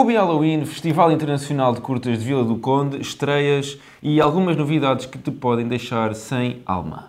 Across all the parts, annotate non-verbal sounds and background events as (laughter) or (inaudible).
Ubi Halloween, Festival Internacional de Curtas de Vila do Conde, estreias e algumas novidades que te podem deixar sem alma.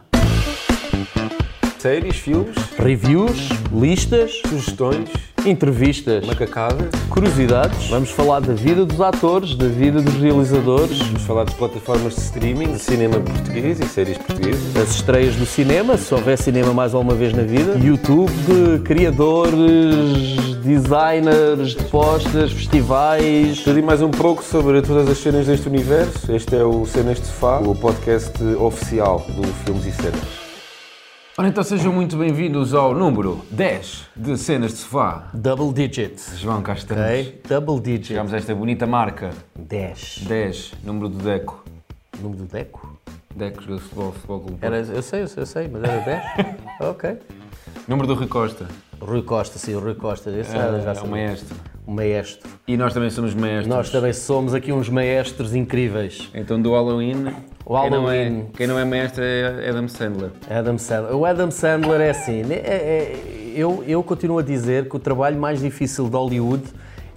Séries, filmes, Reviews, listas, sugestões, entrevistas, macacada. curiosidades. Vamos falar da vida dos atores, da vida dos realizadores, Vamos falar de plataformas de streaming, de cinema português e séries portuguesas. das estreias do cinema, se houver cinema mais alguma vez na vida, YouTube, criadores, designers de postas, festivais. Tudo e mais um pouco sobre todas as cenas deste universo. Este é o Cenas de Sofá, o podcast oficial do Filmes e Cenas. Ora, então sejam muito bem-vindos ao número 10 de Cenas de Sofá. Double digits. João, cá estamos. Ok? Double digits. Chegamos a esta bonita marca. 10. 10, número do Deco. Número do Deco? Deco, jogador de futebol, futebol clube. Era, eu sei, eu sei, eu sei, mas era 10? (laughs) ok. Número do Rui Costa. Rui Costa, sim, o Rui Costa. Esse É, já é o maestro. O maestro. E nós também somos maestros. Nós também somos aqui uns maestros incríveis. Então do Halloween, O Halloween. Quem, não é, quem não é maestro é Adam Sandler. Adam Sandler. O Adam Sandler é assim. é- é- eu, eu continuo a dizer que o trabalho mais difícil de Hollywood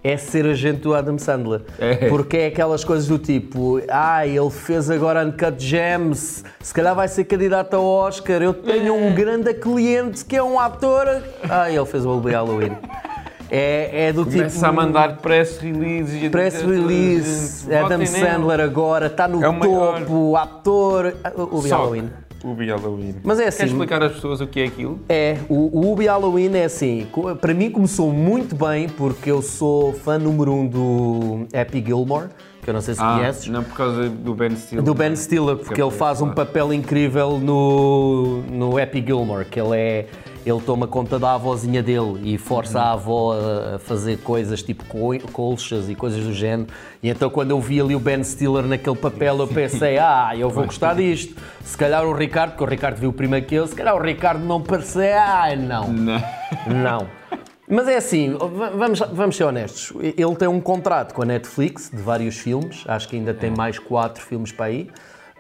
é ser agente do Adam Sandler. É. Porque é aquelas coisas do tipo, ah, ele fez agora Uncut Gems, se calhar vai ser candidato ao Oscar, eu tenho um grande cliente que é um ator. Ah, ele fez o Old Halloween. É, é do Começa tipo. a mandar press releases. e a Press release, "Votem Adam nele." Sandler agora está no É o maior. topo, ator. O Só Halloween. Be Halloween. Mas é Queres assim. explicar às pessoas o que é aquilo? É, o, o Ubi Halloween é assim, para mim começou muito bem porque eu sou fã número um do Happy Gilmore, que eu não sei se conheces. não por causa do Ben Stiller. Do Ben Stiller, porque ele faz um papel incrível no, no Happy Gilmore, que ele é. Ele toma conta da avózinha dele e força a avó a- fazer coisas tipo co- colchas e coisas do género. E então, quando eu vi ali o Ben Stiller naquele papel, eu pensei: ah, eu vou gostar disto. Se calhar o Ricardo, porque o Ricardo viu primeiro que eu, se calhar o Ricardo não parecia, ah, não. Não. Não. Mas é assim, va- vamos, vamos ser honestos. Ele tem um contrato com a Netflix de vários filmes, acho que ainda tem mais quatro filmes para aí.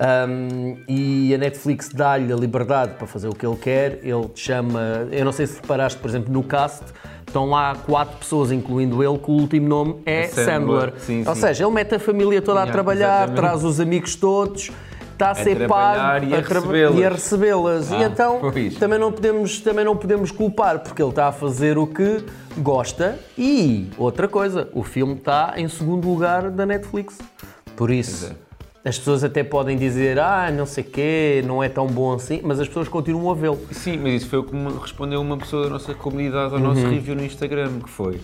Um, e a Netflix dá-lhe a liberdade para fazer o que ele quer. Ele te chama. Eu não sei se reparaste, por exemplo, no cast, estão lá quatro pessoas, incluindo ele, que o último nome é Sandler. Sandler. Sim, Ou sim. seja, ele mete a família toda a trabalhar, exatamente. traz os amigos todos. Está a ser pago e a recebê-las. e a recebê-las. e Ah, então pois. também não podemos também não podemos culpar porque ele está a fazer o que gosta e outra coisa o filme está em segundo lugar da Netflix por isso as pessoas até podem dizer ah não sei quê não é tão bom assim mas as pessoas continuam a vê-lo Sim, mas isso foi o que me respondeu uma pessoa da nossa comunidade ao Uhum. nosso review no Instagram, que foi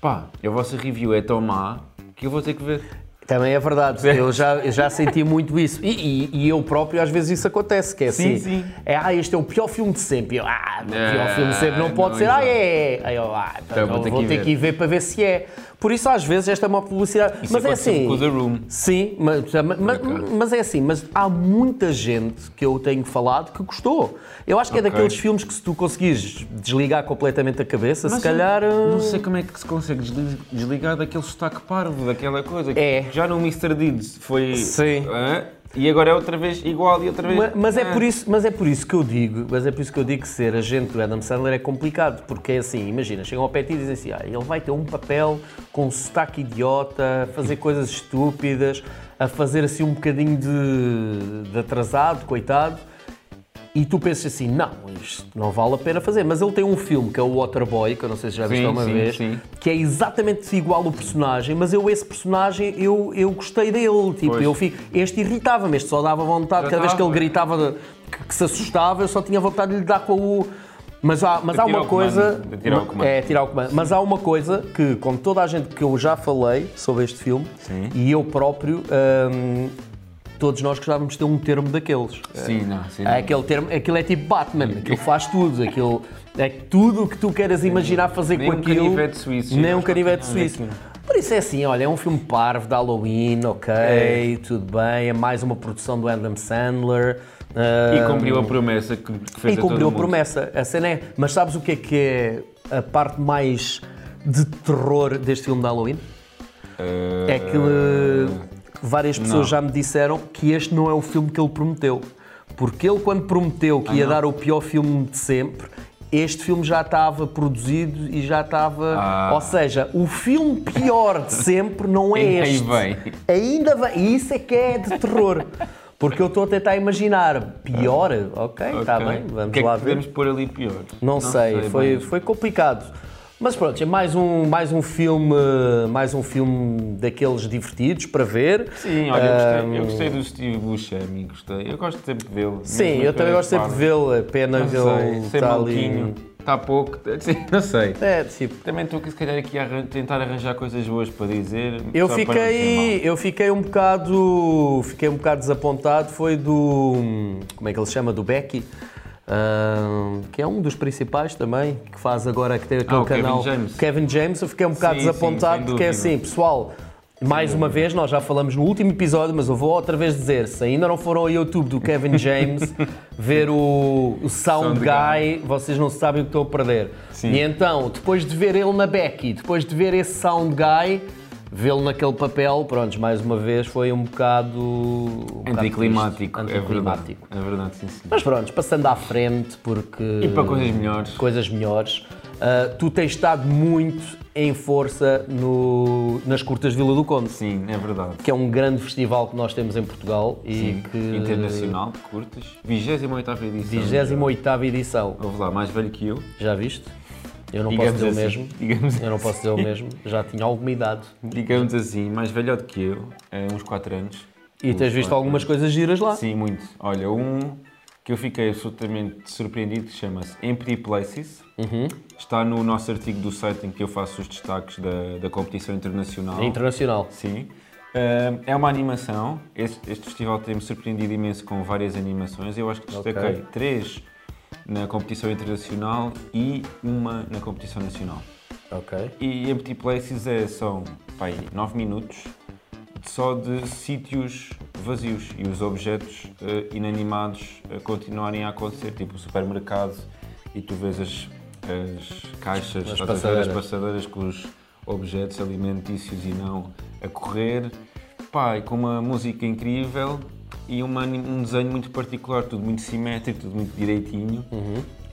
pá, a vossa review é tão má que eu vou ter que ver. também é verdade eu já eu já senti muito isso e, e- e eu próprio às vezes isso acontece que é Sim, assim sim. é ah este é o pior filme de sempre eu, ah o pior Ah, filme de sempre não pode não, ser ah exato. é aí eu, ah, então Então vou vou, ter que ir ter que ir ver para ver se é por isso às vezes esta é uma publicidade Isso mas é assim com The Room. Sim, mas, mas, mas é assim, mas há muita gente que eu tenho falado que gostou. Eu acho que é daqueles filmes que se tu conseguires desligar completamente a cabeça, Mas se calhar... Não sei como é que se consegue desli- desligar daquele sotaque parvo, daquela coisa. É. Já no Mr. Deeds foi. Sim. Hã? E agora é outra vez igual e outra vez. Ma- Mas é, hã. por isso, mas é por isso que eu digo, mas é por isso que eu digo que ser agente do Adam Sandler é complicado, porque é assim, imagina, chegam ao pé e dizem assim, ah, ele vai ter um papel com um sotaque idiota, a fazer coisas estúpidas, a fazer assim um bocadinho de, de atrasado, coitado, e tu pensas assim, não, isto não vale a pena fazer. Mas ele tem um filme que é o Waterboy, que eu não sei se já viste uma vez, sim. que é exatamente igual o personagem, mas eu esse personagem, eu, eu gostei dele. Tipo, Pois. eu fico, este irritava-me, este só dava vontade, cada vez que ele gritava que, que se assustava, eu só tinha vontade de lhe dar com o... Mas há, mas há uma coisa... comando, tirar o comando. É, tirar o comando. Mas há uma coisa que, com toda a gente que eu já falei sobre este filme, Sim. e eu próprio, hum, todos nós gostávamos de ter um termo daqueles. Sim, não, sim. É Aquele termo, aquilo é tipo Batman, aquilo faz tudo, aquilo é tudo o que tu queres imaginar fazer Nem com um aquilo. canivete suíço, Nem um canivete é suíço. Por isso é assim, olha, é um filme parvo de Halloween, ok, É. tudo bem, é mais uma produção do Adam Sandler. E ah, cumpriu a promessa que, que fez e a cumpriu a mundo. promessa. A cena é. Mas sabes o que é que é a parte mais de terror deste filme de Halloween? Ah, É que eh, várias pessoas não. já me disseram que este não é o filme que ele prometeu. Porque ele, quando prometeu que ia Ah, não? dar o pior filme de sempre, este filme já estava produzido e já estava. Ah. Ou seja, o filme pior de sempre não é (laughs) este. vem. Ainda vem. E isso é que é de terror. Porque eu estou a tentar imaginar. Pior? Ok, está Ok. bem, vamos O que é lá que ver. podemos pôr ali pior? Não, sei, foi, bem. foi complicado. Mas pronto, é mais um, mais um filme, mais um filme daqueles divertidos para ver. Sim, olha, eu gostei, eu gostei do Steve Buscemi, gostei. Eu gosto sempre de vê-lo. Sim, eu também gosto sempre de vê-lo. A pena que ele está ali. está pouco, (laughs) não sei. É, tipo, Também estou aqui, se calhar, aqui a tentar arranjar coisas boas para dizer. Eu fiquei, eu fiquei um bocado, fiquei um bocado desapontado. Foi do, como é que ele se chama, do Becky, ah, que é um dos principais também, que faz agora que tem aquele Ah, o Kevin canal. James. Kevin James. Eu fiquei um bocado Sim, desapontado porque é assim, pessoal. Mais uma vez, nós já falamos no último episódio, mas eu vou outra vez dizer: se ainda não foram ao YouTube do Kevin (laughs) James ver o, o Sound Sound Guy, vocês não sabem o que estão a perder. Sim. E então, depois de ver ele na Becky, depois de ver esse Sound Guy, vê-lo naquele papel, pronto, mais uma vez foi um bocado. Um bocado Anticlimático, é verdade. Anticlimático. É verdade, sim, sim. Mas pronto, passando à frente, porque. E para coisas melhores. Coisas melhores. ah, tu tens estado muito em força no- nas curtas Vila do Conde, Sim, é verdade. que é um grande festival que nós temos em Portugal e Sim, que. Internacional de curtas. 28 edição. 28 edição. Houve lá, mais velho que eu. Já viste? Eu não Digamos posso dizer assim, o mesmo. Eu não posso dizer o mesmo. Já tinha alguma idade. Digamos assim, mais velhote que eu, é uns 4 anos. E tens visto algumas anos. coisas giras lá? Sim, muito. Olha, um que eu fiquei absolutamente surpreendido chama-se Empty Places. Uhum. Está no nosso artigo do site em que eu faço os destaques da, da competição internacional. Internacional. Sim. Ah, é uma animação. Este, este festival tem-me surpreendido imenso com várias animações. Eu acho que destaquei Ok. três na competição internacional e uma na competição nacional. Ok. E Empty Places é, são pá, aí, 9 minutos só de sítios vazios e os objetos eh, inanimados a continuarem a acontecer, tipo o supermercado e tu vês as, as caixas, As ver, as passadeiras. passadeiras com os objetos alimentícios e não a correr, pá, e com uma música incrível e uma, um desenho muito particular, tudo muito simétrico, tudo muito direitinho.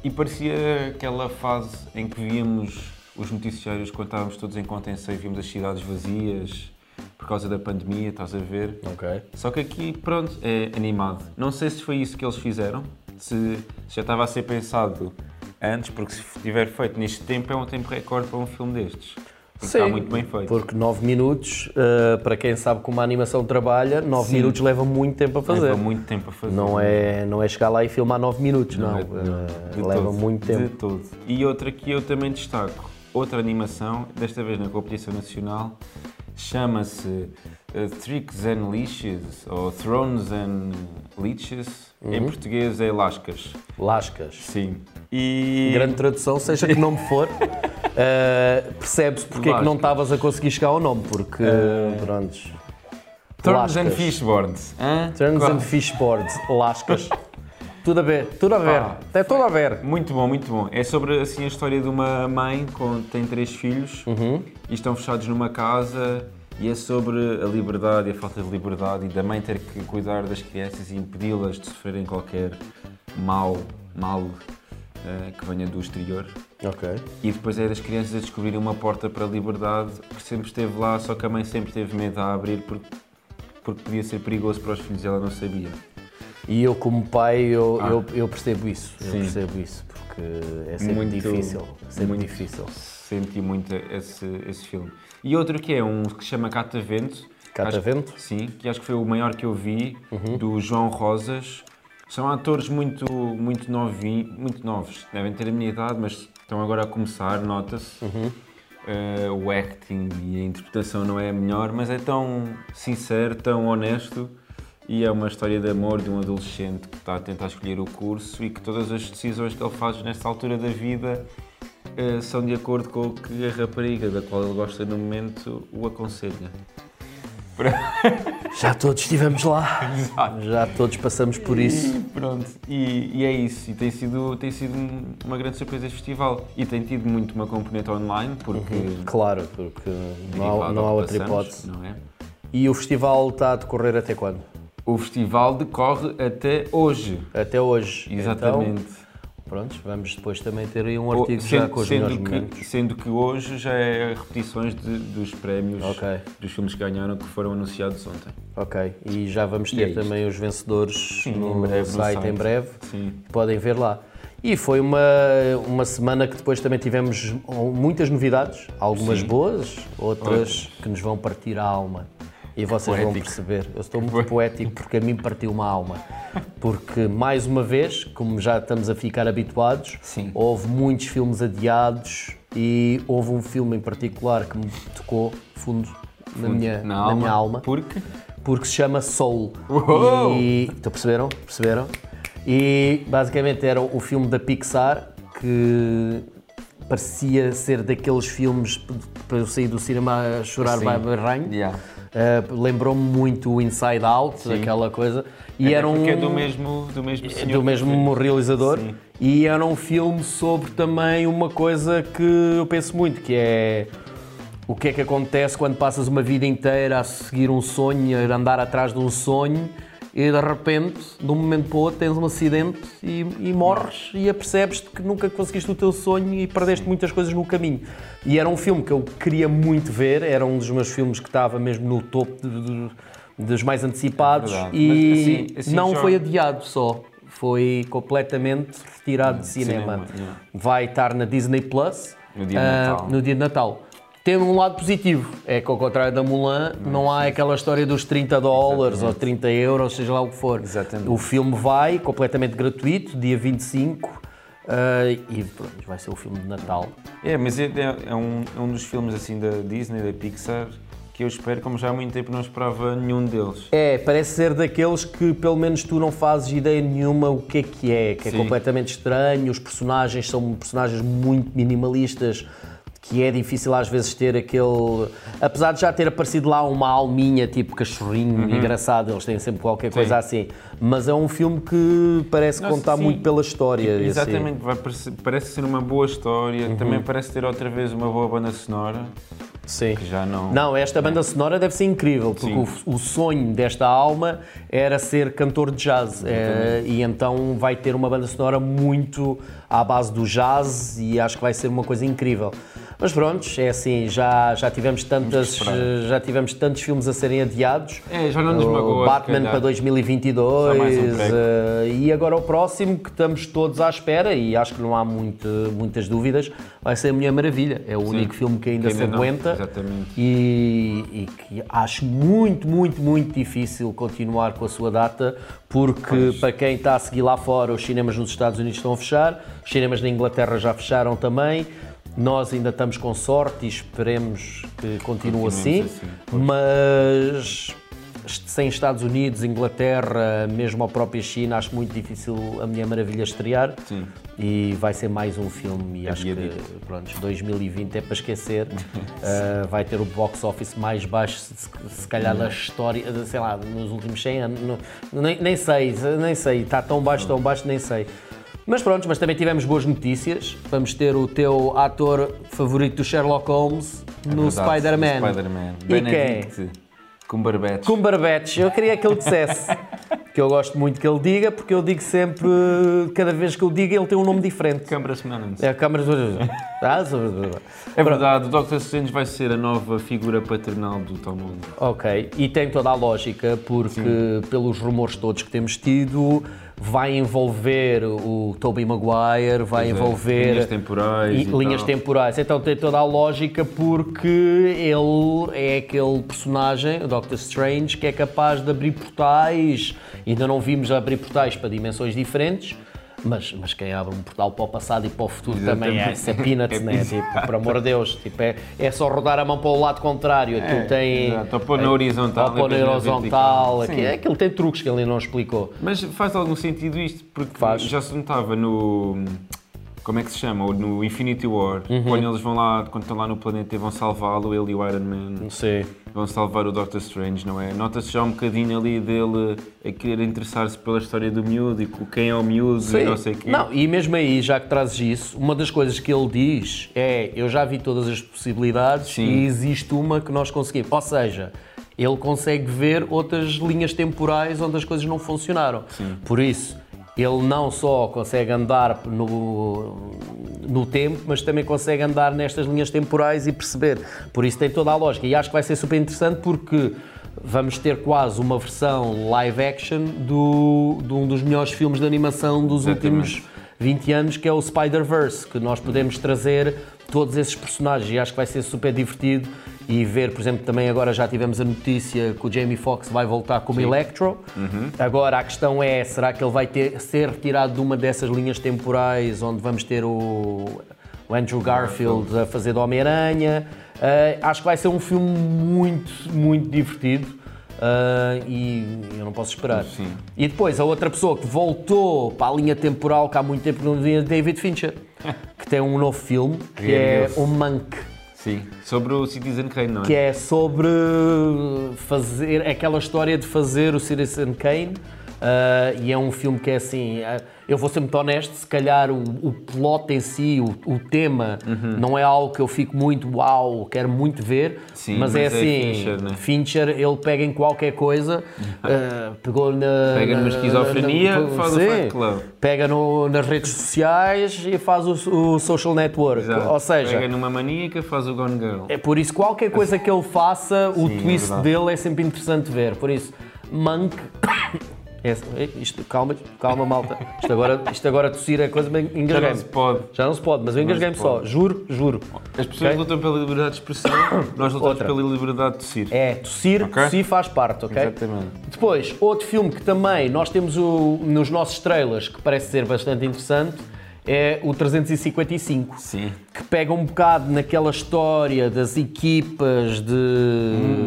E parecia aquela fase em que víamos os noticiários quando estávamos todos em contenção e víamos as cidades vazias por causa da pandemia, estás a ver? Ok. Só que aqui, pronto, é animado. Não sei se foi isso que eles fizeram, se se já estava a ser pensado antes, porque se tiver feito neste tempo é um tempo recorde para um filme destes. Porque está muito bem feito. Porque 9 minutos, uh, para quem sabe como a animação trabalha, 9 Sim. minutos leva muito tempo a fazer. Leva muito tempo a fazer. Não é, não é chegar lá e filmar 9 minutos, não. é- Uh, de leva todo, muito De tempo. todo. E outra que eu também destaco, outra animação, desta vez na competição nacional, chama-se uh, Tricks and Leashes, ou Thrones and Leeches. Uhum. Em português é Lascas. Lascas. Sim. E... Grande tradução, seja que nome for, (laughs) uh, percebe-se porque é que não estavas a conseguir chegar ao nome, porque, prontos. Thrones and Lascas. Fishboards. Hã? Turns Qual- and Fishboards, lascas. (laughs) tudo a ver, tudo a ver. Pá. Tem tudo a ver. Muito bom, muito bom. É sobre assim a história de uma mãe com tem três filhos Uhum. e estão fechados numa casa e é sobre a liberdade e a falta de liberdade e da mãe ter que cuidar das crianças e impedi-las de sofrerem qualquer mal, mal eh, que venha do exterior. Ok. E depois é das crianças a descobrirem uma porta para a liberdade que sempre esteve lá, só que a mãe sempre teve medo a abrir porque, porque podia ser perigoso para os filhos e ela não sabia. E eu, como pai, eu, Ah. eu, eu percebo isso. Eu Sim. percebo isso, porque é sempre Muito- difícil. Sempre muito difícil. Senti muito esse, esse filme. E outro que é um que se chama Catavento. Catavento? Acho- Sim, que acho que foi o maior que eu vi, Uhum. do João Rosas. São atores muito, muito, novi, muito novos, devem ter a minha idade, mas estão agora a começar, nota-se. Uhum. Eh, o acting e a interpretação não é a melhor, mas é tão sincero, tão honesto e é uma história de amor de um adolescente que está a tentar escolher o curso e que todas as decisões que ele faz nesta altura da vida eh, são de acordo com o que a rapariga da qual ele gosta no momento o aconselha. (laughs) Já todos estivemos lá. Já todos passamos por isso. E pronto, e, e é isso. E tem sido, tem sido uma grande surpresa este festival. E tem tido muito uma componente online, porque. Claro, porque não há, não há outra hipótese. Não é? E o festival está a decorrer até quando? O festival decorre até hoje. Até hoje. Exatamente. Então, Prontos, vamos depois também ter aí um artigo já com os melhores sendo, momentos. que, sendo que hoje já é repetições de- dos prémios Ok. dos filmes que ganharam que foram anunciados ontem. Ok, e já vamos ter é também os vencedores Sim, no, em breve no site, em site. breve. Sim. Podem ver lá. E foi uma, uma semana que depois também tivemos muitas novidades, algumas Sim. boas, outras que nos vão partir a alma. E vocês vão Poético. perceber. Eu estou muito poético porque a mim partiu uma alma. Porque, mais uma vez, como já estamos a ficar habituados, Sim. houve muitos filmes adiados e houve um filme em particular que me tocou fundo na minha, Na na minha alma Porque porque se chama Soul. Uou! E então, perceberam? Perceberam? E basicamente era o filme da Pixar que parecia ser daqueles filmes para eu sair do cinema a chorar Sim. barranho. Yeah. Uh, Lembrou-me muito o Inside Out, aquela coisa. E é era um é do mesmo, do mesmo senhor do mesmo realizador Sim. e era um filme sobre também uma coisa que eu penso muito que é o que é que acontece quando passas uma vida inteira a seguir um sonho, a andar atrás de um sonho e de repente, de um momento para o outro, tens um acidente e, e morres e apercebes-te que nunca conseguiste o teu sonho e perdeste muitas coisas no caminho. E era um filme que eu queria muito ver, era um dos meus filmes que estava mesmo no topo de- de- dos mais antecipados Verdade. e Mas, assim- assim não foi adiado só, foi completamente retirado de cinema. cinema, yeah. Vai estar na Disney Plus No dia Natal. no dia de Natal. Tem um lado positivo, é que ao contrário da Mulan, não há aquela história dos 30 dólares ou 30 euros, seja lá o que for. Exatamente. O filme vai completamente gratuito, dia 25, ah, e pronto, vai ser o filme de Natal. É, mas é, é- é um, é um dos filmes assim da Disney, da Pixar, que eu espero, como já há muito tempo não esperava nenhum deles. É, parece ser daqueles que pelo menos tu não fazes ideia nenhuma o que é que é, que é Sim. completamente estranho, os personagens são personagens muito minimalistas, que é difícil às vezes ter aquele. Apesar de já ter aparecido lá uma alminha tipo cachorrinho engraçado, eles têm sempre qualquer coisa assim, mas é um filme que parece Nossa, contar sim. muito pela história. assim. Exatamente, vai parecer- parece ser uma boa história, Uhum. também parece ter outra vez uma boa banda sonora, Sim. que já não... Não, esta banda sonora deve ser incrível, porque Sim. o, o sonho desta alma era ser cantor de jazz. É, e então vai ter uma banda sonora muito à base do jazz e acho que vai ser uma coisa incrível. Mas pronto, é assim, já, já, tivemos tantas, esperar. já tivemos tantos filmes a serem adiados. É, já não nos O magoa, se Batman para 2022 Só mais um eh, e agora o próximo que estamos todos à espera e acho que não há muito, muitas dúvidas vai ser a Mulher Maravilha. É o único filme que ainda Que se ainda não, aguenta exatamente. e, e que acho muito, muito, muito difícil continuar com a sua data, porque para quem está a seguir lá fora, os cinemas nos Estados Unidos estão a fechar, os cinemas na Inglaterra já fecharam também. Nós ainda estamos com sorte e esperemos que continue assim, assim, mas sem Estados Unidos, Inglaterra, mesmo a própria China, acho muito difícil a Mulher Maravilha estrear. Sim. E vai ser mais um filme e acho que pronto, 2020 é para esquecer. Uh, (laughs) vai ter o box office mais baixo, se, se calhar, da história, sei lá, nos últimos 100 anos. Não- nem, nem sei, nem sei. Está tão baixo, tão baixo, nem sei. Mas pronto, mas também tivemos boas notícias. Vamos ter o teu ator favorito do Sherlock Holmes no É Spider-Man. no Spider-Man. E quem? Cumberbatch. Cumberbatch, eu queria que ele dissesse. (laughs) que eu gosto muito que ele diga, porque eu digo sempre, cada vez que eu digo, ele tem um nome diferente. Câmara Semanante. É a Câmara (laughs) Ah, É verdade, o Doctor Strange vai ser a nova figura paternal do Tom Holland. Ok, e tem toda a lógica, porque pelos rumores todos que temos tido, vai envolver o Tobey Maguire, vai Pois é, envolver linhas temporais e- e linhas tal. temporais. Então tem toda a lógica porque ele é aquele personagem, o Doctor Strange, que é capaz de abrir portais. Ainda não vimos abrir portais para dimensões diferentes. Mas, mas quem abre um portal para o passado e para o futuro também é, Exatamente. isso é peanuts, (laughs) É né? Tipo, por amor de Deus, tipo, é, é só rodar a mão para o lado contrário. Aquilo É, tem. exato. Ou pôr na horizontal, Ou pôr na horizontal. vertical. Aqui, Sim. é, aquilo tem truques que ele não explicou. Mas faz algum sentido isto, porque Faz. já se notava no. Como é que se chama? Ou No Infinity War, Uhum. quando eles vão lá, quando estão lá no planeta e vão salvá-lo, ele e o Iron Man. Não sei. Vão salvar o Doctor Strange, não é? Nota-se já um bocadinho ali dele a querer interessar-se pela história do miúdo e com quem é o miúdo e não sei o quê. Não, e mesmo aí, já que trazes isso, uma das coisas que ele diz é: eu já vi todas as possibilidades Sim. e existe uma que nós conseguimos. Ou seja, ele consegue ver outras linhas temporais onde as coisas não funcionaram. Por isso, ele não só consegue andar no, no tempo, mas também consegue andar nestas linhas temporais e perceber. Por isso tem toda a lógica. E acho que vai ser super interessante porque vamos ter quase uma versão live action do, de um dos melhores filmes de animação dos Exatamente. últimos 20 anos, que é o Spider-Verse, que nós podemos trazer todos esses personagens e acho que vai ser super divertido e ver, por exemplo, também agora já tivemos a notícia que o Jamie Foxx vai voltar como Electro. Agora a questão é, será que ele vai ter, ser retirado de uma dessas linhas temporais onde vamos ter o, o Andrew Garfield a fazer de Homem-Aranha? Uh, acho que vai ser um filme muito, muito divertido. Uh, e eu não posso esperar. Sim. E depois, a outra pessoa que voltou para a linha temporal que há muito tempo não via, David Fincher, (laughs) que tem um novo filme, que é o Monk, Sim. Sobre o Citizen Kane, não é? que é sobre fazer aquela história de fazer o Citizen Kane. Uh, e é um filme que é assim, uh, eu vou ser muito honesto, se calhar o, o plot em si, o, o tema, Uhum. não é algo que eu fico muito uau, quero muito ver, Sim, mas, é mas é assim, Fincher, né? Fincher, ele pega em qualquer coisa, uh, pegou na... Pega numa esquizofrenia, na- faz o sim, Fight Club. Pega no- nas redes sociais e faz o, o social network, Exato. ou seja... Pega numa maníaca, faz o Gone Girl. É por isso, qualquer coisa que ele faça, o Sim, é twist verdade. dele é sempre interessante ver. Por isso, Monk. É, isto, calma, calma, malta. Isto agora, isto agora tossir é coisa, mas Já não se pode. Já não se pode, mas eu engasguei-me só. Juro, juro. As pessoas Ok? lutam pela liberdade de expressão, (coughs) nós lutamos Outra. pela liberdade de tossir. É, tossir, Ok. tossir faz parte, ok? Exatamente. Depois, outro filme que também nós temos o- nos nossos trailers, que parece ser bastante interessante, é o 355. Sim. que pega um bocado naquela história das equipas de,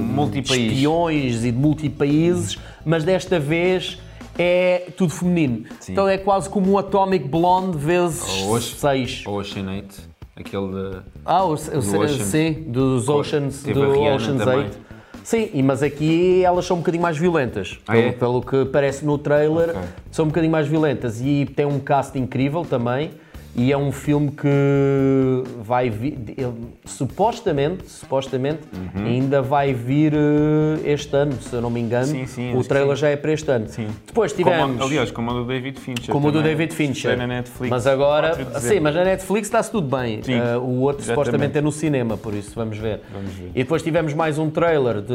multipaís. de espiões e de multipaíses, mas desta vez é tudo feminino. Sim. Então é quase como um Atomic Blonde vezes Ou hoje. 6. Ou Ocean 8, aquele de... Ah, o, o, Ocean. sim, dos Oceans, Teve do Oceans também. 8. Sim, mas aqui elas são um bocadinho mais violentas. Ah, pelo, é? pelo que parece no trailer, Ok. são um bocadinho mais violentas. E tem um cast incrível também. E é um filme que vai vir. ele- supostamente, supostamente ainda vai vir eh, este ano, se eu não me engano. Uhum. Sim, sim, o trailer já é para este ano. Sim. Depois tivemos. Como, aliás, como o do David Fincher. Como o do. David Fincher. Na Netflix. Mas agora, 4 de sim, mas na Netflix está-se tudo bem. Sim, Uh, o outro exatamente. supostamente é no cinema, por isso vamos ver. Vamos ver. E depois tivemos mais um trailer de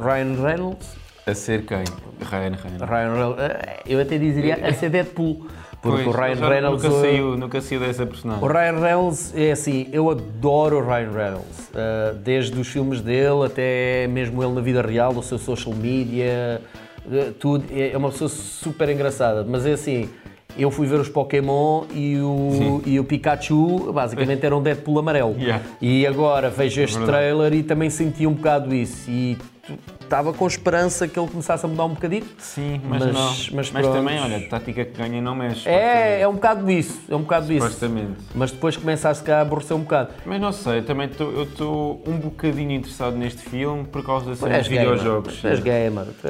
Ryan Reynolds. A ser quem? Ryan Reynolds. Ryan Reynolds eh, eu até diria (laughs) a ser Deadpool. Porque Pois, o Ryan Reynolds. Nunca saiu, nunca saiu dessa personagem. O Ryan Reynolds é assim, eu adoro o Ryan Reynolds, uh, desde os filmes dele até mesmo ele na vida real, o seu social media, uh, tudo. É é uma pessoa super engraçada, mas é assim, eu fui ver os Pokémon e o, e o Pikachu basicamente era um Deadpool amarelo. Yeah. E agora vejo este verdade. trailer e também senti um bocado isso. E estava com esperança que ele começasse a mudar um bocadinho. Sim, mas, Mas- não. mas Mas, também, olha, tática que ganha não mexe. É, é um bocado isso, é um bocado isso. Supostamente. Mas depois começa a se calhar a aborrecer um bocado. Mas não sei, também tô- eu estou um bocadinho interessado neste filme por causa da dos gamer, videojogos. tu és gamer, tu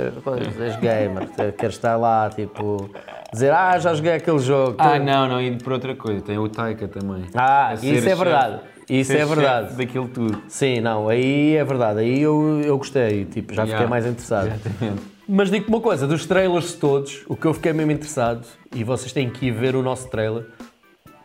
és- gamer, queres estar lá, tipo, dizer, ah, já joguei aquele jogo. Ah, não, não, e por outra coisa, tem o Taika também. Ah, isso é verdade, isso é verdade. daquilo tudo. Sim, não, aí é verdade, aí eu, eu gostei, tipo, já fiquei Yeah. mais interessado. Exatamente. Mas digo-te uma coisa, dos trailers todos, o que eu fiquei mesmo interessado, e vocês têm que ir ver o nosso trailer,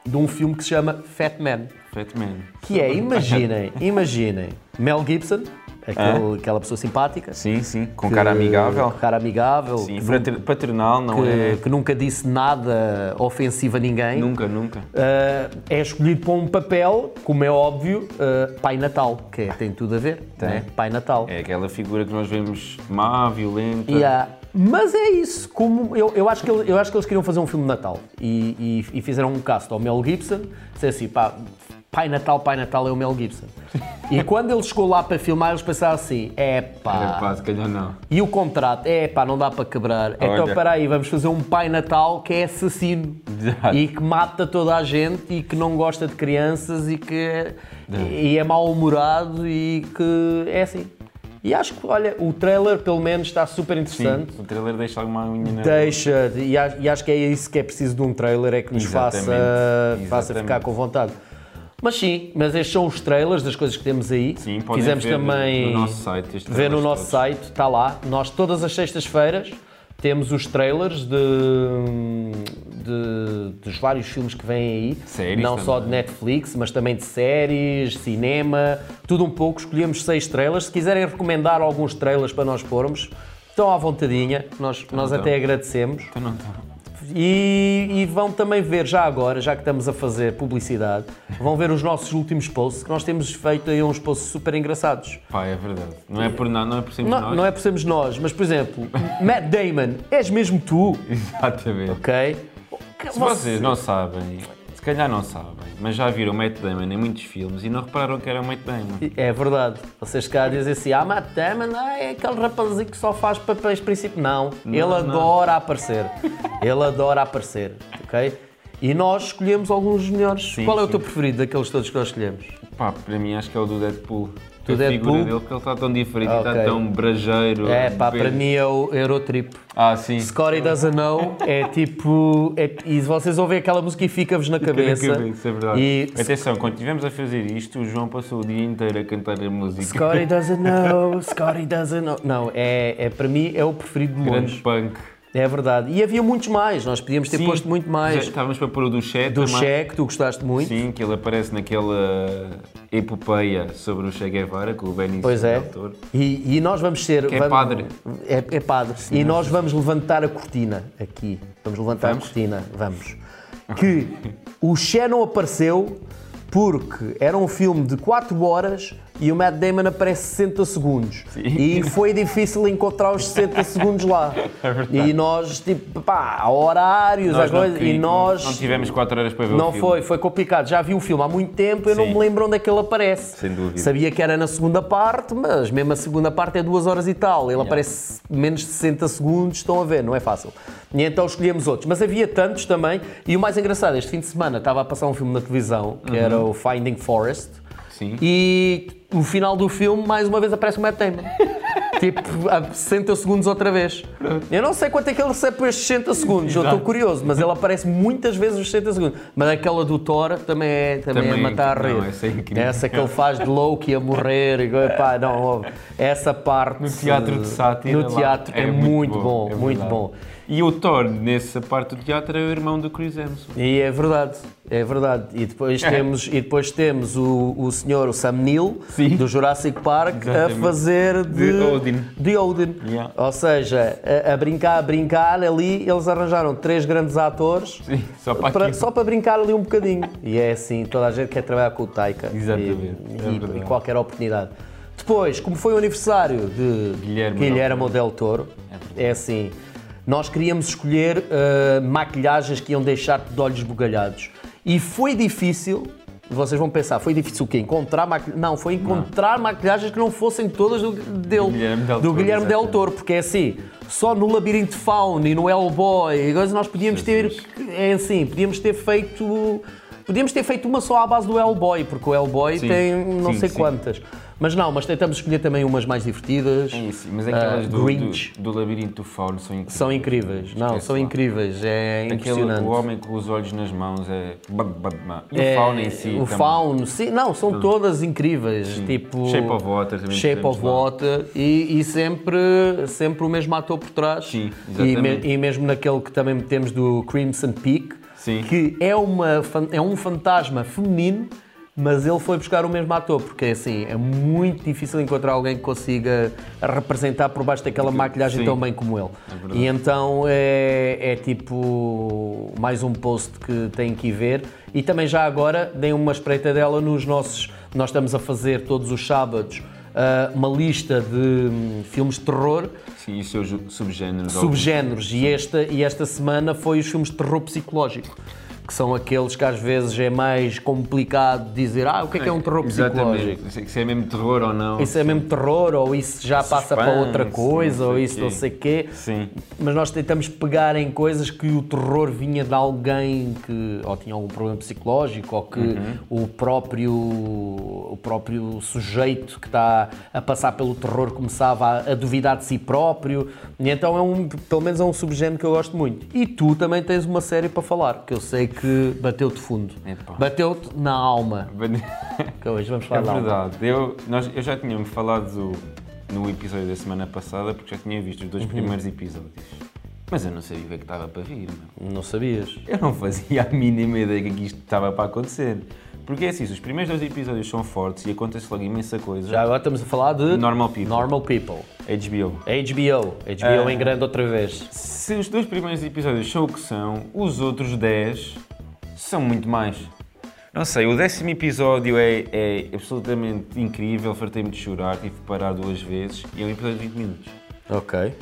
de um filme que se chama Fat Man. Fat Man. Que é, imaginem, imaginem, Mel Gibson, aquele, aquela pessoa simpática. Sim, sim, com que- cara amigável. com cara amigável. Sim, que, paternal, não que- é? que nunca disse nada ofensivo a ninguém. Nunca, nunca. Uh, é escolhido para um papel, como é óbvio, uh, Pai Natal, que é- tem tudo a ver, Tem. né? Pai Natal. É aquela figura que nós vemos má, violenta. Yeah. Mas é isso, como eu, eu, acho que, ele- eu acho que eles queriam fazer um filme de Natal e, e- e fizeram um cast ao Mel Gibson, disse assim, pá, Pai Natal, Pai Natal é o Mel Gibson. E quando ele chegou lá para filmar, eles pensaram assim, é pá, se calhar não. e o contrato, é pá, não dá para quebrar. Então, Olha. espera aí, vamos fazer um Pai Natal que é assassino Exato. e que mata toda a gente e que não gosta de crianças e que e é mal-humorado e que é assim. E acho que, olha, o trailer pelo menos está super Sim, interessante. o trailer deixa alguma unha na Deixa, e acho, e acho que é isso que é preciso de um trailer, é que nos faça, Exatamente, faça ficar com vontade. Mas sim, mas estes são os trailers das coisas que temos aí. Sim, podem Fizemos ver também no nosso site ver no nosso todos. site, está lá. Nós todas as sextas-feiras temos os trailers de, de- dos vários filmes que vêm aí, Séries não só de também. Netflix, mas também de séries, cinema, tudo um pouco. Escolhemos seis trailers. Se quiserem recomendar alguns trailers para nós pormos, estão à vontadinha, nós, nós então. até agradecemos. Então não. E, e vão também ver, já agora, já que estamos a fazer publicidade, vão ver os nossos últimos posts, que nós temos feito aí uns posts super engraçados. Pá, é verdade. Não é por nada, não é por sermos Não, nós. não é por sermos nós, mas por exemplo, Matt Damon, és mesmo tu, (laughs) Exatamente. ok? Se vocês não sabem, se calhar não sabem, mas já viram o Matt Damon em muitos filmes e não repararam que era o Matt Damon. É verdade. Vocês cá dizem assim, ah, Matt Damon ah, é aquele rapazinho que só faz papéis princípio. Não, ele não. adora aparecer. ele adora aparecer, ok? E nós escolhemos alguns dos melhores. Sim, Qual é o sim. teu preferido daqueles todos que nós escolhemos? Pá, para mim acho que é o do Deadpool. Do a Deadpool? figura dele, porque ele está tão diferente e Ok. está tão brajeiro. É, pá, para mim é o Eurotrip. Ah, sim. Scotty Doesn't Know é (laughs) tipo. é- e vocês ouvem aquela música e fica-vos na Fica na cabeça. cabeça, é verdade. E Atenção, quando estivemos a fazer isto, o João passou o dia inteiro a cantar a música. Scotty Doesn't Know, Scotty Doesn't Know. Não, é, é, para mim é o preferido de Grande longe. punk. É verdade. E havia muitos mais, nós podíamos ter Sim. posto muito Já mais. Estávamos para pôr o do Che Do também. Che, que tu gostaste muito. Sim, que ele aparece naquela epopeia sobre o Che Guevara, com o Benício Pois é. Toro. E, e nós vamos ser. Que é padre. É, é padre. e nós vamos levantar a cortina aqui. Vamos levantar Vamos? a cortina. Vamos. Que (laughs) o Che não apareceu porque era um filme de 4 horas e o Matt Damon aparece 60 segundos. E foi difícil encontrar os 60 segundos lá. (laughs) e nós, tipo, pá, há horários, há É Nós não, coisas, e nós. não tivemos 4 horas para ver Não o filme. foi, foi complicado. Já vi o filme há muito tempo, eu não Sim. me lembro onde é que ele aparece. Sem dúvida. Sabia que era na segunda parte, mas mesmo a segunda parte é duas horas e tal. Ele aparece menos de 60 segundos, estão a ver, não é fácil. E então escolhemos outros. Mas havia tantos também. E o mais engraçado, este fim de semana estava a passar um filme na televisão, que era o Finding Forest. Sim. E no final do filme, mais uma vez, aparece o Matt Damon. (laughs) tipo, a 60 segundos outra vez. Eu não sei quanto é que ele recebe por estes 60 segundos, eu estou curioso, mas ele aparece muitas vezes os 60 segundos. Mas aquela do Thor também é, também Também é matar a não, rir. essa é. Essa que ele faz de Loki a morrer. E, pá, não, essa parte. No teatro de sátira. No teatro é, muito bom, é muito verdade. bom. E o Thor, nessa parte do teatro, é o irmão do Chris Hemsworth. E é verdade, é verdade. E depois (laughs) temos, e depois temos o, o senhor, o Sam Neill, Sim. do Jurassic Park, a Exatamente. fazer de, De Odin. de Odin. Yeah. Ou seja, a, a brincar, a brincar ali, eles arranjaram três grandes atores Sim, só para para, só para brincar ali um bocadinho. E é assim, toda a gente quer trabalhar com o Taika. Exatamente, E, é e- e qualquer oportunidade. Depois, como foi o aniversário de Guilherme Guilherme Del Toro, é assim, nós queríamos escolher uh, maquilhagens que iam deixar-te de olhos bugalhados. E foi difícil, vocês vão pensar, foi difícil o quê? Encontrar maquilhagens? Não, foi encontrar maquilhagens que não fossem todas do, dele, Guilherme Del do Toro, Guilherme Del. Toro, porque é assim, só no Labirinto Fauna e no Hellboy, e coisas, nós podíamos ter, é assim, podíamos ter feito, podíamos ter feito uma só à base do Hellboy, porque o Hellboy Sim, tem não sim, sei sim. quantas. Mas não, mas tentamos escolher também umas mais divertidas. É isso, mas aquelas Ah, do, Grinch. do, do labirinto do fauno são incríveis. São incríveis, não, são lá. incríveis, é Aquele, impressionante. o homem com os olhos nas mãos é... E É, o fauno em si O também. fauno, sim, não, são todas incríveis. Tipo, Shape of Water também Shape of. Water e, e sempre, sempre o mesmo ator por trás. Sim, e, me- exatamente. e mesmo naquele que também temos do Crimson Peak, Sim. que é, uma, é um fantasma feminino, mas ele foi buscar o mesmo ator, porque assim, é muito difícil encontrar alguém que consiga representar por baixo daquela maquilhagem sim. tão bem como ele. verdade. e então é, é tipo mais um post que têm que ir ver. E também já agora deem uma espreita dela nos nossos. Nós estamos a fazer todos os sábados ah, uma lista de hum, filmes de terror, Sim, e seus subgéneros. subgéneros. E esta, e esta semana foi os filmes de terror psicológico. Que são aqueles que às vezes é mais complicado dizer ah, o que é que é um terror psicológico? Exatamente. Se é mesmo terror ou não. Isso é mesmo terror, ou isso já passa para outra coisa, ou isso quê. não sei quê. Sim. Mas nós tentamos pegar em coisas que o terror vinha de alguém que ou tinha algum problema psicológico, ou que Uhum. o, próprio, o próprio sujeito que está a passar pelo terror começava a, a duvidar de si próprio. E então é um, pelo menos é um subgénero que eu gosto muito. E tu também tens uma série para falar, que eu sei que bateu-te fundo. Bateu-te na alma. Que hoje vamos É falar alma. verdade. Eu, nós, eu já tínhamos falado no episódio da semana passada, porque já tinha visto os dois Uhum. primeiros episódios. Mas eu não sabia o que é que estava para vir, meu. Não sabias? Eu não fazia a mínima ideia que isto estava para acontecer. Porque é assim, os primeiros dois episódios são fortes e acontece logo imensa coisa. Já agora estamos a falar de Normal People. Normal People. HBO. HBO. HBO Ah. em grande outra vez. Se os dois primeiros episódios são o que são, os outros 10 são muito mais. Não sei, o décimo episódio é, é absolutamente incrível, fartei-me de chorar, tive que parar duas vezes e é um episódio de 20 minutos. Ok.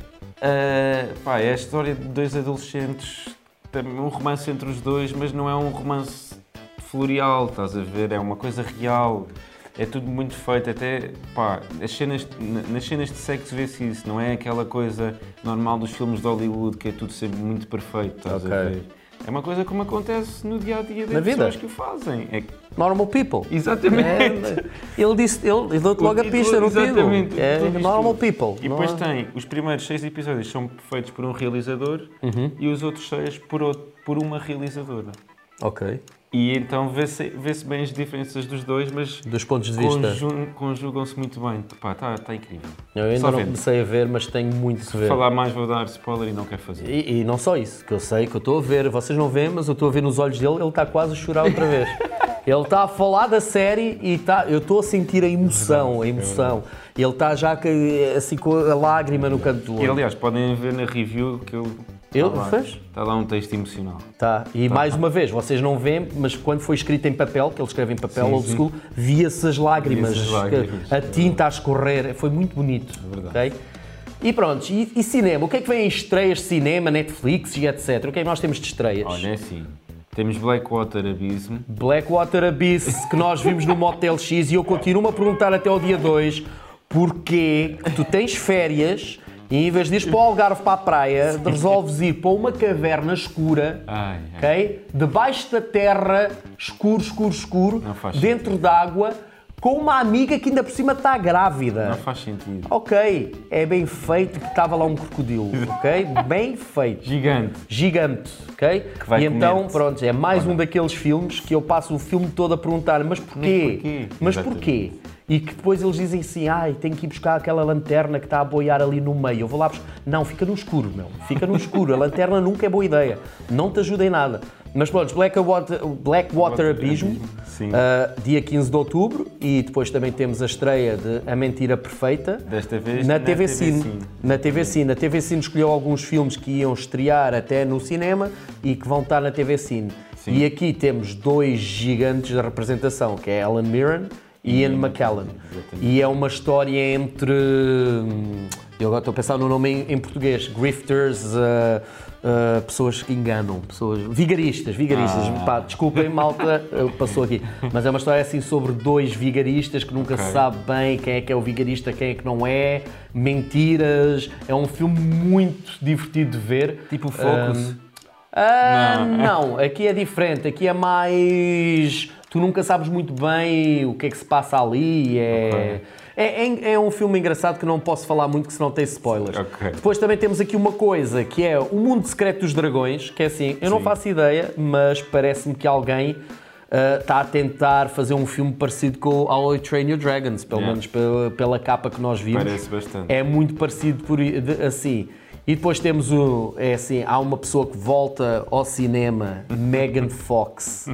Ah, pá, é a história de dois adolescentes, um romance entre os dois, mas não é um romance floreal, estás a ver? É uma coisa real. É tudo muito feito, até pá, as cenas, na- nas cenas de sexo vê-se isso, não é aquela coisa normal dos filmes de Hollywood que é tudo sempre muito perfeito, estás a Ok. ver? É uma coisa como acontece no dia a dia das pessoas que o fazem. É, Normal People. exatamente. É, ele disse, ele, ele deu-te logo a pista no título. É Normal. People. E depois é? tem, os primeiros seis episódios são feitos por um realizador Uhum. e os outros seis por, outro- por uma realizadora. Ok. E então vê-se vê bem as diferenças dos dois, mas Dos pontos de vista. conjugam-se muito bem. Pá, está tá incrível. Eu ainda Só não vendo. comecei a ver, mas tenho muito que ver. Falar mais vou dar spoiler e não quero fazer. E, e não só isso, que eu sei, que eu estou a ver, vocês não veem, mas eu estou a ver nos olhos dele, ele está quase a chorar outra vez. (laughs) Ele está a falar da série e está, eu estou a sentir a emoção, a emoção. Ele está já que- assim com a lágrima no canto do E olho. aliás, podem ver na review que eu. Ele tá lá, fez? Está lá um texto emocional. Tá. E mais uma vez, vocês não veem, mas quando foi escrito em papel, que ele escreve em papel Sim, old school, via-se as lágrimas, as lágrimas, a tinta a escorrer, foi muito bonito. verdade. ok? E pronto, e, e cinema? O que é que vem em estreias de cinema, Netflix e etc? O que é que nós temos de estreias? Olha, é assim. Temos Blackwater Abysm. Blackwater Abyss, que nós vimos no Motel X, e eu continuo a perguntar até ao dia 2 porquê que tu tens férias e em vez de ires para o Algarve para a praia, resolves ir para uma caverna escura, Ai, ai. ok? Debaixo da terra, escuro, escuro, escuro, dentro d'água, com uma amiga que ainda por cima está grávida. Não faz sentido. Ok, é bem feito que estava lá um crocodilo, (laughs) ok? Bem feito Gigante. gigante, ok? vai e então, pronto, é mais um daqueles filmes que eu passo o filme todo a perguntar, mas porquê? porquê? Mas porquê? E que depois eles dizem assim, ai, tenho que ir buscar aquela lanterna que está a boiar ali no meio. Eu vou lá buscar. Não, fica no escuro, meu. Fica no escuro. A lanterna nunca é boa ideia. Não te ajuda em nada. Mas pronto, Blackwater, Blackwater Abysm, Sim. ah, dia 15 de outubro, e depois também temos a estreia de A Mentira Perfeita. Desta vez Na na TV TV Cine. Cine. Na TV Cine. A TV Cine escolheu alguns filmes que iam estrear até no cinema e que vão estar na TV Cine. Sim. E aqui temos dois gigantes da representação, que é Alan Mirren Ian McKellen. E é uma história entre. hum, Eu agora estou a pensar no nome em, em português: grifters, uh, uh, pessoas que enganam, pessoas. Vigaristas, vigaristas. Ah. Pá, desculpem, malta, (laughs) passou aqui. Mas é uma história assim sobre dois vigaristas que nunca Ok. se sabe bem quem é que é o vigarista, quem é que não é, mentiras. É um filme muito divertido de ver. Tipo Focus. Um, ah, Não. não, aqui é diferente. Aqui é mais. Tu nunca sabes muito bem o que é que se passa ali. É, é, é, é um filme engraçado que não posso falar muito, que senão tem spoilers. Ok. Depois também temos aqui uma coisa que é o Mundo Secreto dos Dragões, que é assim, eu não Sim. faço ideia, mas parece-me que alguém ah, está a tentar fazer um filme parecido com How I Train Your Dragons, pelo Yeah. menos pela, pela capa que nós vimos. Parece bastante. É muito parecido por, de- assim. E depois temos o. É assim, há uma pessoa que volta ao cinema, Megan Fox.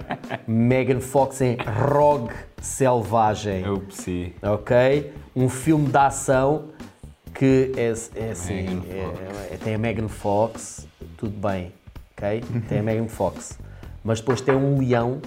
(laughs) Megan Fox em Rogue Selvagem. É o PC. Ok? Um filme de ação que é, é assim. Megan é- é- tem a Megan Fox, tudo bem, ok? Tem a Megan Fox. Mas depois tem um leão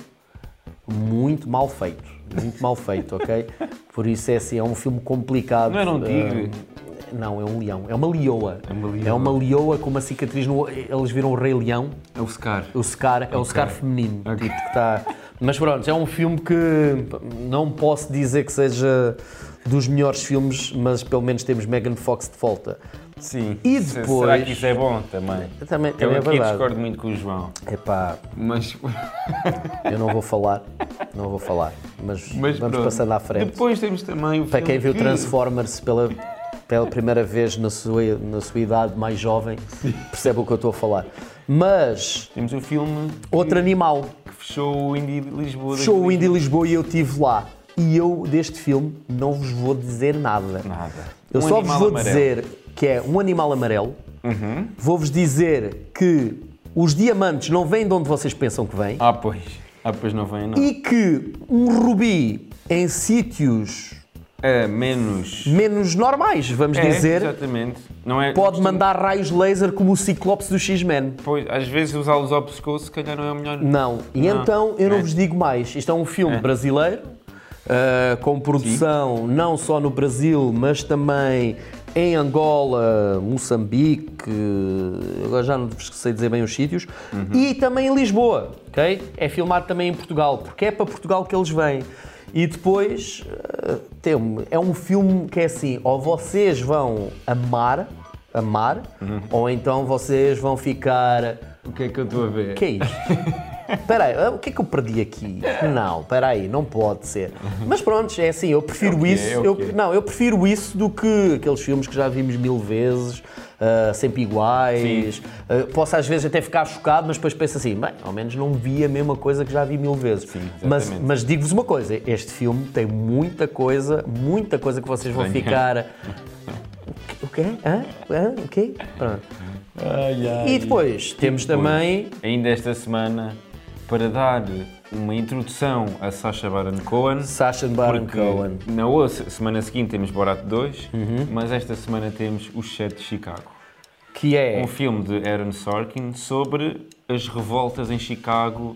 muito mal feito. Muito mal feito, ok? (laughs) Por isso é assim, é um filme complicado. Não era um tigre? Ah, não, é um leão. É uma leoa. É uma leoa. É uma leoa com uma cicatriz no. Eles viram o Rei Leão. É o Scar. O Scar é o Scar feminino, tipo, que está. Mas pronto, é um filme que não posso dizer que seja dos melhores filmes, mas pelo menos temos Megan Fox de volta. Sim. E depois- Será que isso é bom também? Também, Eu também é verdade. discordo muito com o João. Epá, Mas, eu não vou falar, não vou falar, mas, mas vamos pronto. passando à frente. Depois temos também o Para quem viu que- Transformers pela, pela primeira vez na sua, na sua idade mais jovem, percebe o que eu estou a falar. Mas, Temos o filme outro animal, que fechou o Indie de Lisboa. show o Indy 2020. Lisboa e eu estive lá. E eu, deste filme, não vos vou dizer nada. Nada. Eu Um só vos vou amarelo. dizer que é um animal amarelo, Vou-vos dizer que os diamantes não vêm de onde vocês pensam que vêm Ah, pois. Ah, pois não vem, não. e que um rubi em sítios É, menos. menos normais, vamos É, dizer, Exatamente. Não é, pode costumo- mandar raios laser como o Ciclopes do X-Men. Pois, às vezes usá-los ao pescoço, se calhar não é o melhor. Não. E Não. então eu não É. vos digo mais. Isto é um filme brasileiro, ah, com produção não só no Brasil, mas também em Angola, Moçambique, agora já não sei dizer bem os sítios, e também em Lisboa, ok? É filmado também em Portugal, porque é para Portugal que eles vêm. E depois ah, tem, é um filme que é assim, ou vocês vão amar, amar, ou então vocês vão ficar O que é que eu estou a ver? o que é isto? (laughs) Espera aí, o que é que eu perdi aqui? Não, espera aí, não pode ser. Mas pronto, é assim, eu prefiro É o que é, isso. é o eu- não, eu prefiro isso do que aqueles filmes que já vimos mil vezes, ah, sempre iguais. Ah, posso às vezes até ficar chocado, mas depois penso assim, bem, ao menos não vi a mesma coisa que já vi mil vezes. mas exatamente. mas digo-vos uma coisa, este filme tem muita coisa, muita coisa que vocês vão ficar. (laughs) O quê? Hã? Hã? O quê? Pronto. Ai, ai. E depois temos depois, também Ainda esta semana, para dar uma introdução a Sacha Baron Cohen. Sacha Baron Cohen. Na outra semana seguinte temos Borat 2, Uhum. mas esta semana temos Os Sete de Chicago. Que é. Um filme de Aaron Sorkin sobre as revoltas em Chicago,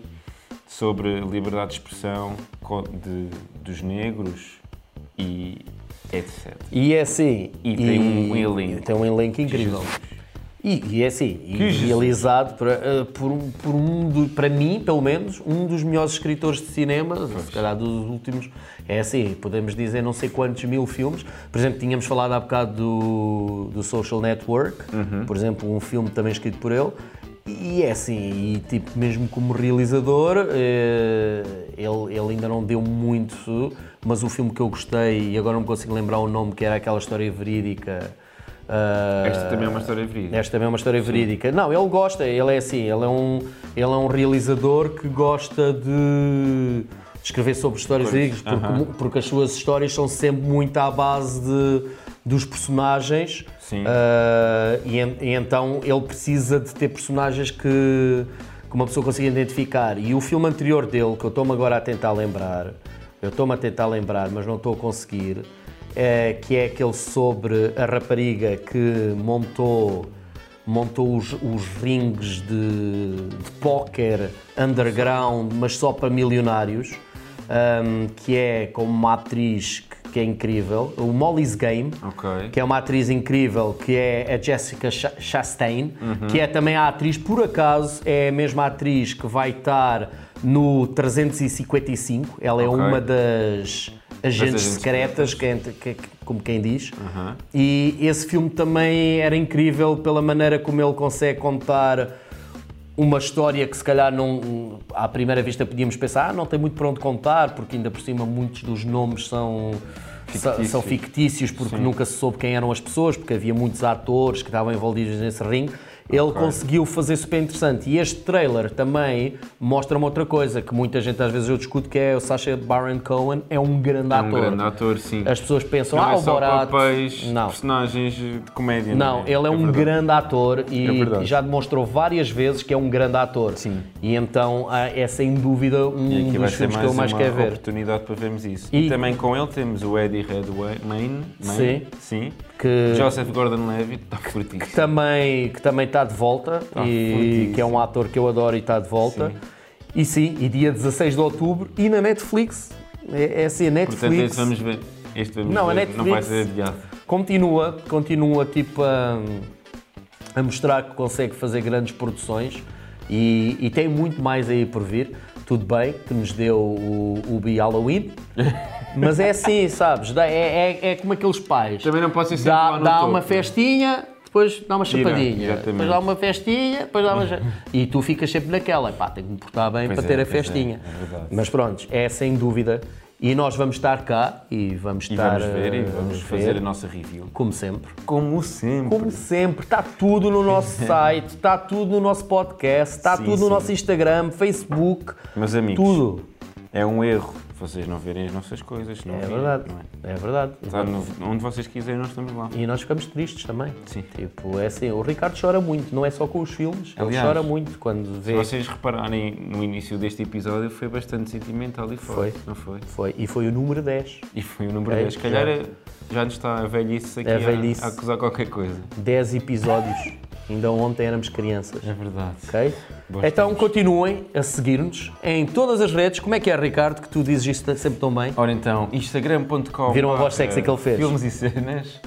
sobre liberdade de expressão de, dos negros e etc. E é assim. E tem um elenco. Tem um elenco incrível. E, e é assim, Que realizado por, eh, por, um, por um para mim, pelo menos, um dos melhores escritores de cinema, se calhar dos últimos. É assim, podemos dizer não sei quantos mil filmes. Por exemplo, tínhamos falado há bocado do, do Social Network, Uhum. por exemplo, um filme também escrito por ele. E é assim, e tipo, mesmo como realizador, eh, ele, ele ainda não deu muito, mas o filme que eu gostei, e agora não me consigo lembrar o nome, que era aquela história verídica. Ah, Esta também é uma história verídica. esta também é uma história verídica. Não, ele gosta, ele é assim, ele é um, ele é um realizador que gosta de escrever sobre histórias verídicas, porque, aham. mu- porque as suas histórias são sempre muito à base de, dos personagens. Sim. Ah, e, e então ele precisa de ter personagens que, que uma pessoa consiga identificar. E o filme anterior dele, que eu estou-me agora a tentar lembrar, eu estou-me a tentar lembrar, mas não estou a conseguir, é, que é aquele sobre a rapariga que montou montou os, os rings de, de póquer underground, mas só para milionários, ahm, que é com uma atriz que, que é incrível, o Molly's Game, Ok. que é uma atriz incrível, que é a Jessica Cha- Chastain, que é também a atriz, por acaso, é a mesma atriz que vai estar no 355, ela é Ok. uma das agentes secretas, que é- que- como quem diz. E esse filme também era incrível pela maneira como ele consegue contar uma história que se calhar não à primeira vista podíamos pensar, ah, não tem muito para onde contar, porque ainda por cima muitos dos nomes são Fictícios. são fictícios porque nunca se soube quem eram as pessoas, porque havia muitos atores que estavam envolvidos nesse ringue. Ele conseguiu fazer super interessante. E este trailer também mostra-me outra coisa que muita gente às vezes eu discuto, que é o Sacha Baron Cohen é um grande É um ator. grande ator, sim. As pessoas pensam, Não ah, é o só Borat. papéis, Não. personagens de comédia. Não, é? ele é, um verdade. grande ator e, É já demonstrou várias vezes que é um grande ator. Sim. E então ah, é sem dúvida um dos filmes que eu mais uma quero ver. oportunidade para vermos isso. E- E, também com ele temos o Eddie Redmayne. Sim. Sim. Que- Joseph Gordon-Levitt está fortíssimo. Também, que também está de volta e fortíssimo. que é um ator que eu adoro e está de volta. E sim, e dia 16 de outubro e na Netflix. É, é assim, a Portanto, Netflix este vamos ver. Este vamos Não, a ver. Netflix- Não vai ser adiado. continua, continua tipo a, a mostrar que consegue fazer grandes produções e, e tem muito mais aí por vir. Tudo bem que nos deu o, o Be Halloween, (laughs) mas é assim, sabes? Dá- É, é, é como aqueles pais. Também não pode ser sempre Dá, no dá topo. uma festinha, depois dá uma Tira, chapadinha, exatamente. depois dá uma festinha, depois dá uma. cha- E tu ficas sempre naquela, pá, tenho que me portar bem Pois para é, ter a pois é, festinha. é verdade. Mas pronto, é sem dúvida. E nós vamos estar cá e vamos E estar. vamos ver e eh, vamos fazer a nossa review. Como sempre. Como sempre. Como sempre, está tudo no nosso (laughs) site, está tudo no nosso podcast, está Sim, tudo no sim. nosso Instagram, Facebook, Meus amigos, tudo. é um erro vocês não verem as nossas coisas. Não É virem, verdade. não é? É verdade. No- onde vocês quiserem, nós estamos lá. E nós ficamos tristes também. Sim. Tipo, é assim, o Ricardo chora muito, não é só com os filmes, ele Aliás, chora muito quando Se vê. vocês repararem no início deste episódio, foi bastante sentimental e Foi. forte, não foi? Foi, e foi o número 10. E foi o número É, 10. Se calhar já. é- já nos está a velhice aqui É a- velhice. A, acusar qualquer coisa. 10 episódios. Ainda ontem éramos crianças. É verdade. Ok? Então continuem a seguir-nos em todas as redes. Como é que é, Ricardo, que tu dizes isto sempre tão bem? Ora então, instagram.com Viram a voz sexy que ele fez? Filmes e cenas,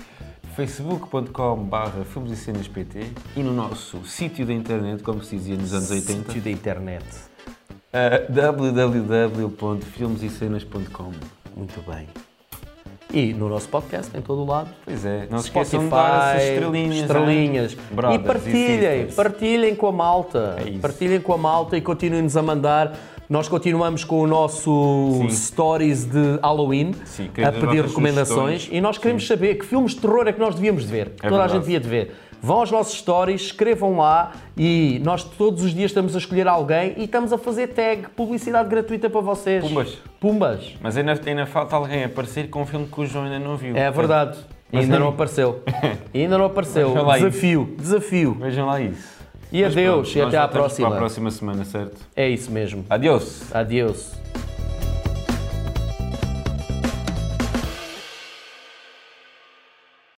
facebook.com barra filmes e cenas PT e no nosso sítio da internet, como se dizia nos anos 80, Sítio da internet. uh, www.filmesecenas.com Muito bem. E no nosso podcast, em todo o lado. Pois é, não se Spotify, esqueçam de estrelinhas. estrelinhas. E partilhem, sisters. partilhem com a malta. É isso. partilhem com a malta e continuem-nos a mandar. Nós continuamos com o nosso Sim. stories de Halloween Sim, a pedir recomendações e nós queremos saber que filmes de terror é que nós devíamos de ver. Toda a verdade. gente devia de ver. Vão aos nossos stories, escrevam lá e nós todos os dias estamos a escolher alguém e estamos a fazer tag, publicidade gratuita para vocês. Pumbas. Pumbas. Mas ainda, ainda falta alguém aparecer com um filme que o João ainda não viu. É verdade. Mas ainda não apareceu. (laughs) Ainda não apareceu. Lá isso. Desafio, desafio. Vejam lá isso. E Mas adeus pronto, e até à próxima. Para a próxima semana, certo? É isso mesmo. Adeus! Adeus.